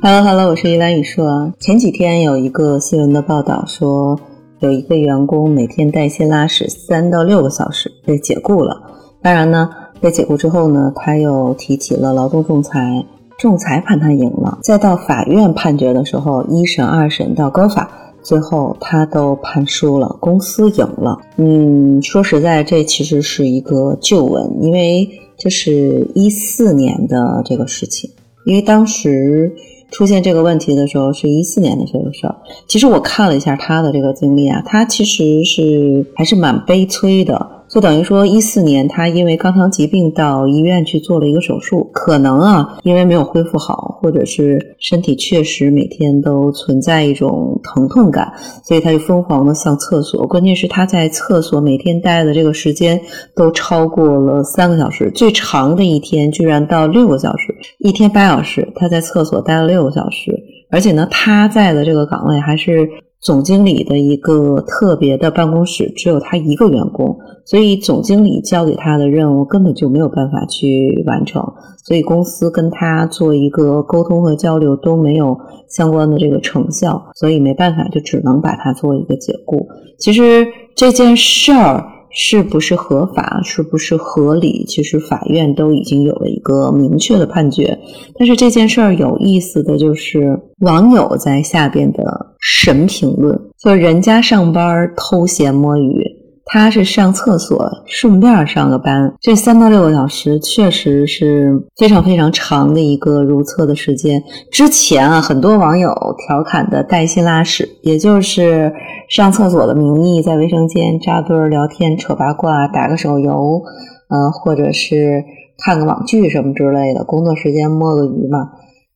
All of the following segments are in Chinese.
Hello，Hello，我是依兰雨硕。前几天有一个新闻的报道说，有一个员工每天代谢拉屎三到六个小时被解雇了。当然呢，被解雇之后呢，他又提起了劳动仲裁，仲裁判他赢了。再到法院判决的时候，一审、二审到高法，最后他都判输了，公司赢了。嗯，说实在，这其实是一个旧闻，因为这是一四年的这个事情。因为当时出现这个问题的时候是一四年的这个事儿，其实我看了一下他的这个经历啊，他其实是还是蛮悲催的。就等于说，一四年他因为肛肠疾病到医院去做了一个手术，可能啊，因为没有恢复好，或者是身体确实每天都存在一种疼痛感，所以他就疯狂的上厕所。关键是他在厕所每天待的这个时间都超过了三个小时，最长的一天居然到六个小时，一天八小时，他在厕所待了六个小时，而且呢，他在的这个岗位还是。总经理的一个特别的办公室只有他一个员工，所以总经理交给他的任务根本就没有办法去完成，所以公司跟他做一个沟通和交流都没有相关的这个成效，所以没办法就只能把他做一个解雇。其实这件事儿。是不是合法，是不是合理？其实法院都已经有了一个明确的判决。但是这件事儿有意思的就是网友在下边的神评论，说人家上班偷闲摸鱼。他是上厕所顺便上个班，这三到六个小时确实是非常非常长的一个如厕的时间。之前啊，很多网友调侃的带薪拉屎，也就是上厕所的名义在卫生间扎堆聊天、扯八卦、打个手游，嗯，或者是看个网剧什么之类的，工作时间摸个鱼嘛。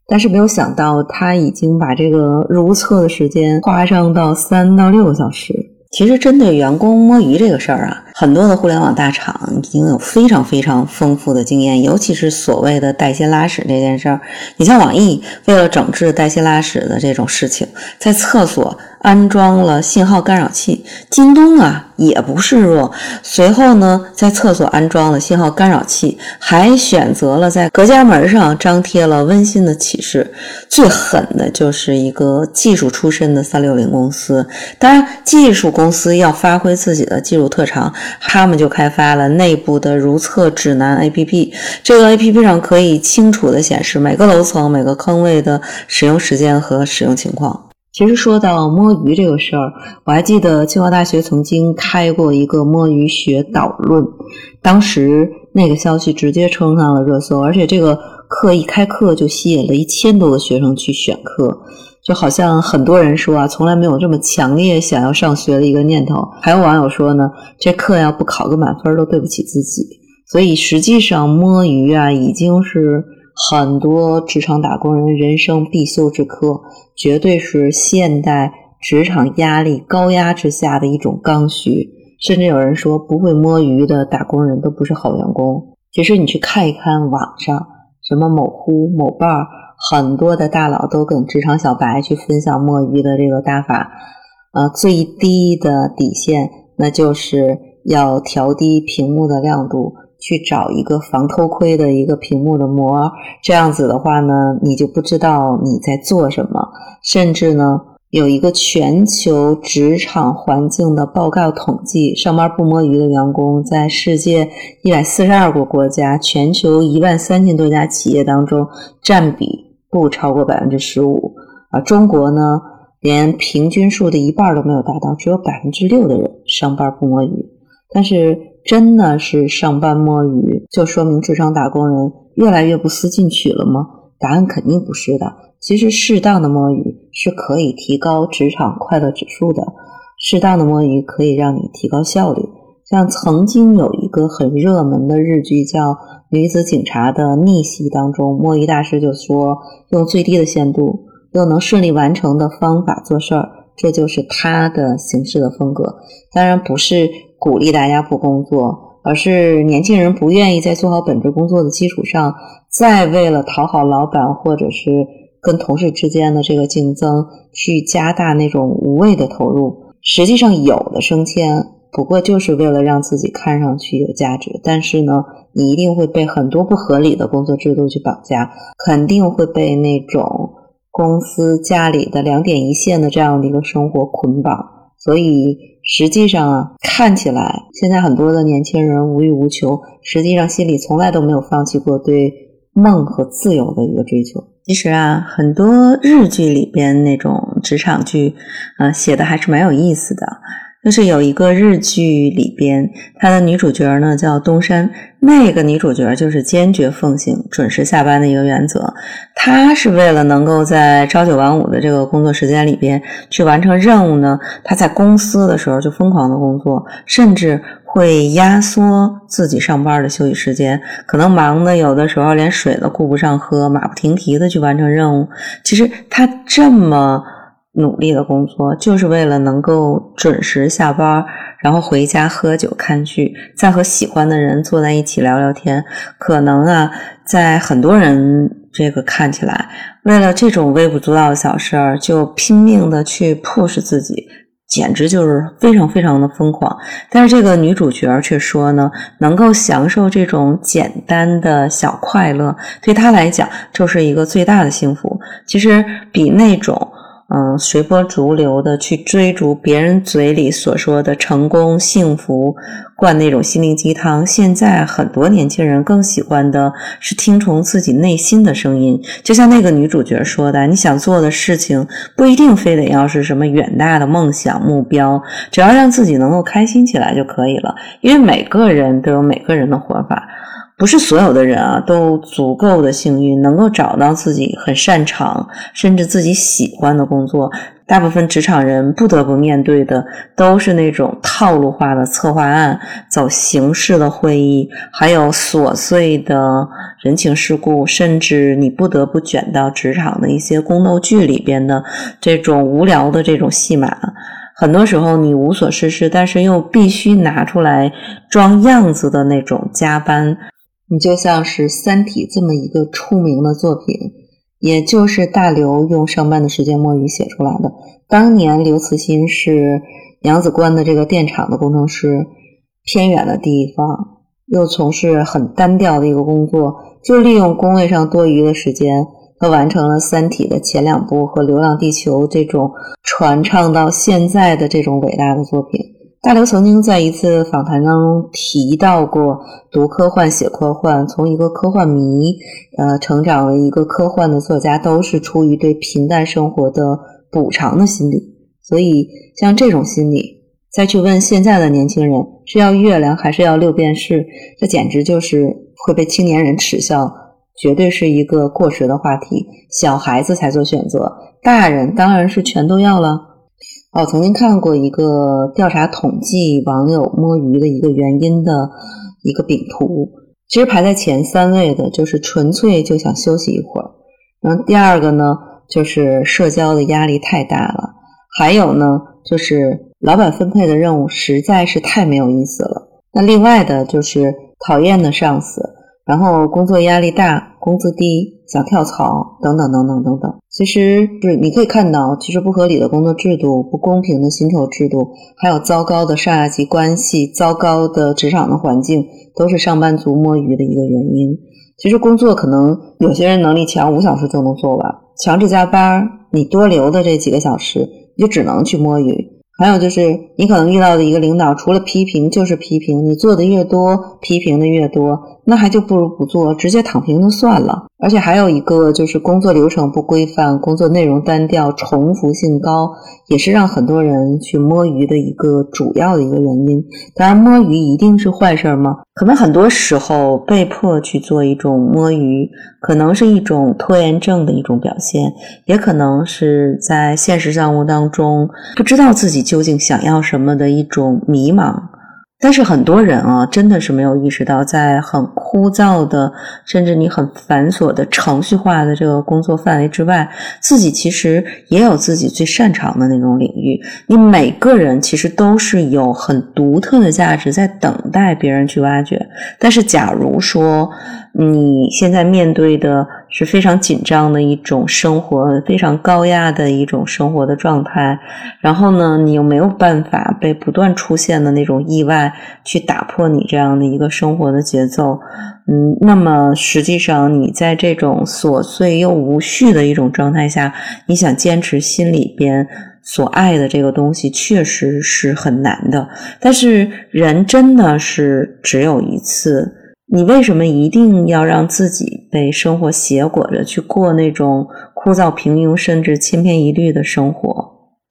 但是没有想到，他已经把这个如厕的时间夸张到三到六个小时。其实，针对员工摸鱼这个事儿啊，很多的互联网大厂已经有非常非常丰富的经验，尤其是所谓的带薪拉屎这件事儿。你像网易，为了整治带薪拉屎的这种事情，在厕所。安装了信号干扰器，京东啊也不示弱。随后呢，在厕所安装了信号干扰器，还选择了在隔间门上张贴了温馨的启示。最狠的就是一个技术出身的三六零公司。当然，技术公司要发挥自己的技术特长，他们就开发了内部的如厕指南 APP。这个 APP 上可以清楚的显示每个楼层、每个坑位的使用时间和使用情况。其实说到摸鱼这个事儿，我还记得清华大学曾经开过一个摸鱼学导论，当时那个消息直接冲上了热搜，而且这个课一开课就吸引了一千多个学生去选课，就好像很多人说啊，从来没有这么强烈想要上学的一个念头。还有网友说呢，这课要不考个满分都对不起自己。所以实际上摸鱼啊，已经是。很多职场打工人人生必修之课，绝对是现代职场压力高压之下的一种刚需。甚至有人说，不会摸鱼的打工人都不是好员工。其实你去看一看网上，什么某乎、某伴，很多的大佬都跟职场小白去分享摸鱼的这个大法。呃，最低的底线，那就是要调低屏幕的亮度。去找一个防偷窥的一个屏幕的膜，这样子的话呢，你就不知道你在做什么。甚至呢，有一个全球职场环境的报告统计，上班不摸鱼的员工在世界一百四十二个国家、全球一万三千多家企业当中占比不超过百分之十五。而中国呢，连平均数的一半都没有达到，只有百分之六的人上班不摸鱼。但是。真的是上班摸鱼，就说明职场打工人越来越不思进取了吗？答案肯定不是的。其实适当的摸鱼是可以提高职场快乐指数的，适当的摸鱼可以让你提高效率。像曾经有一个很热门的日剧叫《女子警察的逆袭》当中，摸鱼大师就说：“用最低的限度又能顺利完成的方法做事儿，这就是他的行事的风格。”当然不是。鼓励大家不工作，而是年轻人不愿意在做好本职工作的基础上，再为了讨好老板或者是跟同事之间的这个竞争，去加大那种无谓的投入。实际上，有的升迁不过就是为了让自己看上去有价值，但是呢，你一定会被很多不合理的工作制度去绑架，肯定会被那种公司、家里的两点一线的这样的一个生活捆绑，所以实际上啊，看起来现在很多的年轻人无欲无求，实际上心里从来都没有放弃过对梦和自由的一个追求。其实啊，很多日剧里边那种职场剧，啊，写的还是蛮有意思的。就是有一个日剧里边，她的女主角呢叫东山，那个女主角就是坚决奉行准时下班的一个原则。她是为了能够在朝九晚五的这个工作时间里边去完成任务呢，她在公司的时候就疯狂的工作，甚至会压缩自己上班的休息时间，可能忙的有的时候连水都顾不上喝，马不停蹄的去完成任务。其实她这么。努力的工作，就是为了能够准时下班，然后回家喝酒看剧，再和喜欢的人坐在一起聊聊天。可能啊，在很多人这个看起来，为了这种微不足道的小事儿，就拼命的去 push 自己，简直就是非常非常的疯狂。但是这个女主角却说呢，能够享受这种简单的小快乐，对她来讲就是一个最大的幸福。其实比那种。嗯，随波逐流的去追逐别人嘴里所说的成功、幸福，灌那种心灵鸡汤。现在很多年轻人更喜欢的是听从自己内心的声音。就像那个女主角说的：“你想做的事情不一定非得要是什么远大的梦想目标，只要让自己能够开心起来就可以了。因为每个人都有每个人的活法。”不是所有的人啊，都足够的幸运，能够找到自己很擅长，甚至自己喜欢的工作。大部分职场人不得不面对的，都是那种套路化的策划案、走形式的会议，还有琐碎的人情世故，甚至你不得不卷到职场的一些宫斗剧里边的这种无聊的这种戏码。很多时候你无所事事，但是又必须拿出来装样子的那种加班。你就像是《三体》这么一个出名的作品，也就是大刘用上班的时间摸鱼写出来的。当年刘慈欣是扬子关的这个电厂的工程师，偏远的地方，又从事很单调的一个工作，就利用工位上多余的时间，他完成了《三体》的前两部和《流浪地球》这种传唱到现在的这种伟大的作品。大刘曾经在一次访谈当中提到过，读科幻、写科幻，从一个科幻迷，呃，成长为一个科幻的作家，都是出于对平淡生活的补偿的心理。所以，像这种心理，再去问现在的年轻人是要月亮还是要六便士，这简直就是会被青年人耻笑，绝对是一个过时的话题。小孩子才做选择，大人当然是全都要了。我曾经看过一个调查统计网友摸鱼的一个原因的一个饼图，其实排在前三位的就是纯粹就想休息一会儿，然后第二个呢就是社交的压力太大了，还有呢就是老板分配的任务实在是太没有意思了，那另外的就是讨厌的上司，然后工作压力大，工资低。想跳槽等等等等等等，其实是你可以看到，其实不合理的工作制度、不公平的薪酬制度，还有糟糕的上下级关系、糟糕的职场的环境，都是上班族摸鱼的一个原因。其实工作可能有些人能力强，五小时就能做完，强制加班，你多留的这几个小时，你就只能去摸鱼。还有就是，你可能遇到的一个领导，除了批评就是批评，你做的越多，批评的越多。那还就不如不做，直接躺平就算了。而且还有一个就是工作流程不规范，工作内容单调，重复性高，也是让很多人去摸鱼的一个主要的一个原因。当然，摸鱼一定是坏事吗？可能很多时候被迫去做一种摸鱼，可能是一种拖延症的一种表现，也可能是在现实生活当中不知道自己究竟想要什么的一种迷茫。但是很多人啊，真的是没有意识到，在很枯燥的，甚至你很繁琐的程序化的这个工作范围之外，自己其实也有自己最擅长的那种领域。你每个人其实都是有很独特的价值，在等待别人去挖掘。但是，假如说你现在面对的是非常紧张的一种生活，非常高压的一种生活的状态。然后呢，你又没有办法被不断出现的那种意外去打破你这样的一个生活的节奏。嗯，那么实际上你在这种琐碎又无序的一种状态下，你想坚持心里边所爱的这个东西，确实是很难的。但是人真的是只有一次。你为什么一定要让自己被生活挟裹着去过那种枯燥平庸甚至千篇一律的生活？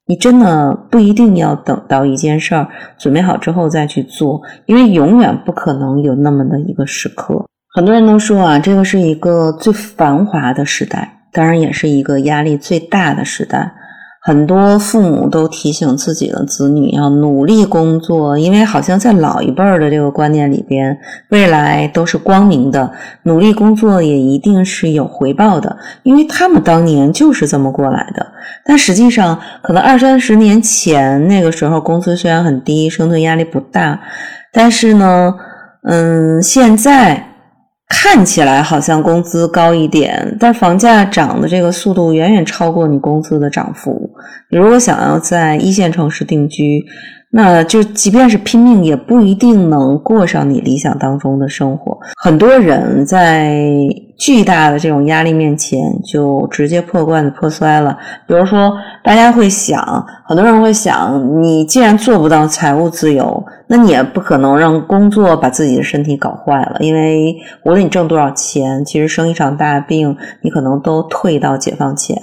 你真的不一定要等到一件事儿准备好之后再去做，因为永远不可能有那么的一个时刻。很多人都说啊，这个是一个最繁华的时代，当然也是一个压力最大的时代。很多父母都提醒自己的子女要努力工作，因为好像在老一辈儿的这个观念里边，未来都是光明的，努力工作也一定是有回报的，因为他们当年就是这么过来的。但实际上，可能二三十年前那个时候工资虽然很低，生存压力不大，但是呢，嗯，现在。看起来好像工资高一点，但房价涨的这个速度远远超过你工资的涨幅。你如果想要在一线城市定居，那就即便是拼命，也不一定能过上你理想当中的生活。很多人在巨大的这种压力面前，就直接破罐子破摔了。比如说，大家会想，很多人会想，你既然做不到财务自由，那你也不可能让工作把自己的身体搞坏了。因为无论你挣多少钱，其实生一场大病，你可能都退到解放前。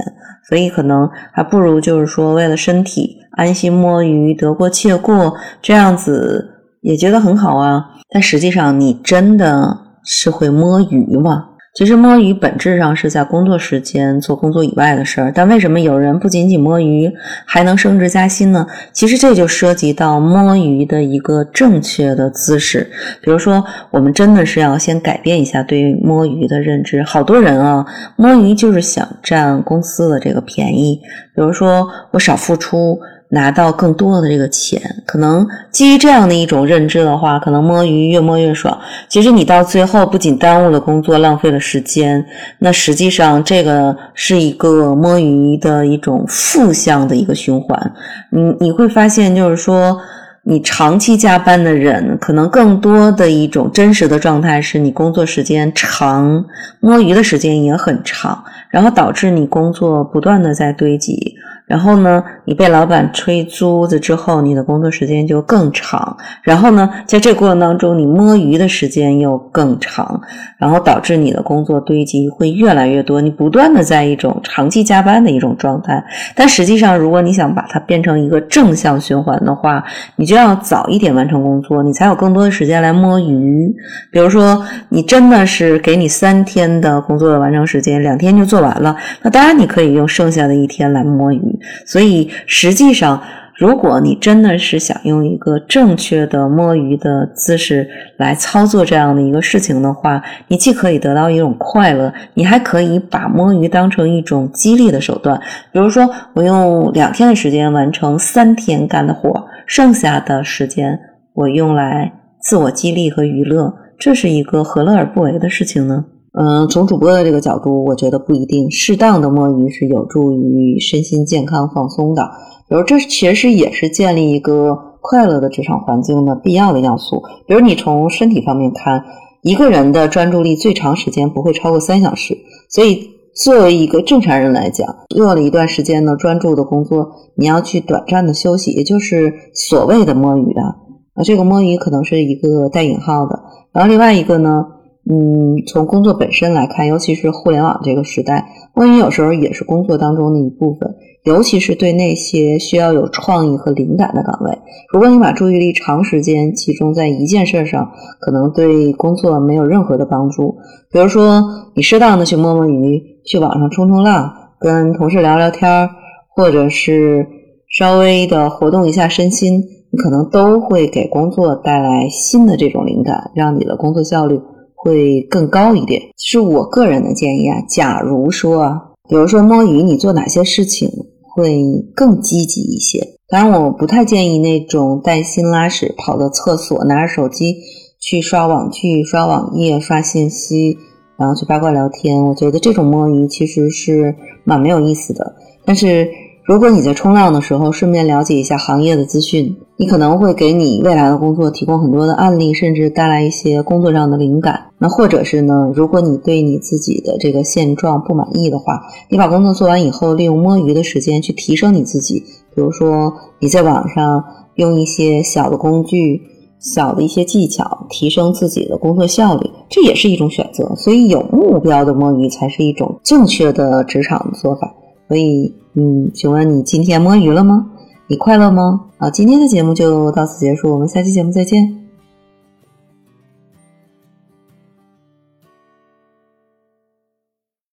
所以，可能还不如就是说，为了身体。安心摸鱼，得过且过，这样子也觉得很好啊。但实际上，你真的是会摸鱼吗？其实摸鱼本质上是在工作时间做工作以外的事儿。但为什么有人不仅仅摸鱼，还能升职加薪呢？其实这就涉及到摸鱼的一个正确的姿势。比如说，我们真的是要先改变一下对摸鱼的认知。好多人啊，摸鱼就是想占公司的这个便宜。比如说，我少付出。拿到更多的这个钱，可能基于这样的一种认知的话，可能摸鱼越摸越爽。其实你到最后不仅耽误了工作，浪费了时间，那实际上这个是一个摸鱼的一种负向的一个循环。你你会发现，就是说，你长期加班的人，可能更多的一种真实的状态是你工作时间长，摸鱼的时间也很长，然后导致你工作不断的在堆积。然后呢，你被老板吹租子之后，你的工作时间就更长。然后呢，在这过程当中，你摸鱼的时间又更长，然后导致你的工作堆积会越来越多。你不断的在一种长期加班的一种状态。但实际上，如果你想把它变成一个正向循环的话，你就要早一点完成工作，你才有更多的时间来摸鱼。比如说，你真的是给你三天的工作的完成时间，两天就做完了，那当然你可以用剩下的一天来摸鱼。所以，实际上，如果你真的是想用一个正确的摸鱼的姿势来操作这样的一个事情的话，你既可以得到一种快乐，你还可以把摸鱼当成一种激励的手段。比如说，我用两天的时间完成三天干的活，剩下的时间我用来自我激励和娱乐，这是一个何乐而不为的事情呢？嗯，从主播的这个角度，我觉得不一定。适当的摸鱼是有助于身心健康放松的。比如，这其实也是建立一个快乐的职场环境的必要的要素。比如，你从身体方面看，一个人的专注力最长时间不会超过三小时。所以，作为一个正常人来讲，做了一段时间的专注的工作，你要去短暂的休息，也就是所谓的摸鱼啊。啊，这个摸鱼可能是一个带引号的。然后，另外一个呢？嗯，从工作本身来看，尤其是互联网这个时代，摸鱼有时候也是工作当中的一部分。尤其是对那些需要有创意和灵感的岗位，如果你把注意力长时间集中在一件事上，可能对工作没有任何的帮助。比如说，你适当的去摸摸鱼，去网上冲冲浪，跟同事聊聊天或者是稍微的活动一下身心，你可能都会给工作带来新的这种灵感，让你的工作效率。会更高一点，是我个人的建议啊。假如说，比如说摸鱼，你做哪些事情会更积极一些？当然，我不太建议那种带薪拉屎跑到厕所，拿着手机去刷网剧、刷网页、刷信息，然后去八卦聊天。我觉得这种摸鱼其实是蛮没有意思的。但是如果你在冲浪的时候顺便了解一下行业的资讯，你可能会给你未来的工作提供很多的案例，甚至带来一些工作上的灵感。那或者是呢，如果你对你自己的这个现状不满意的话，你把工作做完以后，利用摸鱼的时间去提升你自己。比如说你在网上用一些小的工具。小的一些技巧，提升自己的工作效率，这也是一种选择。所以有目标的摸鱼才是一种正确的职场做法。所以，嗯，请问你今天摸鱼了吗？你快乐吗？好，今天的节目就到此结束，我们下期节目再见。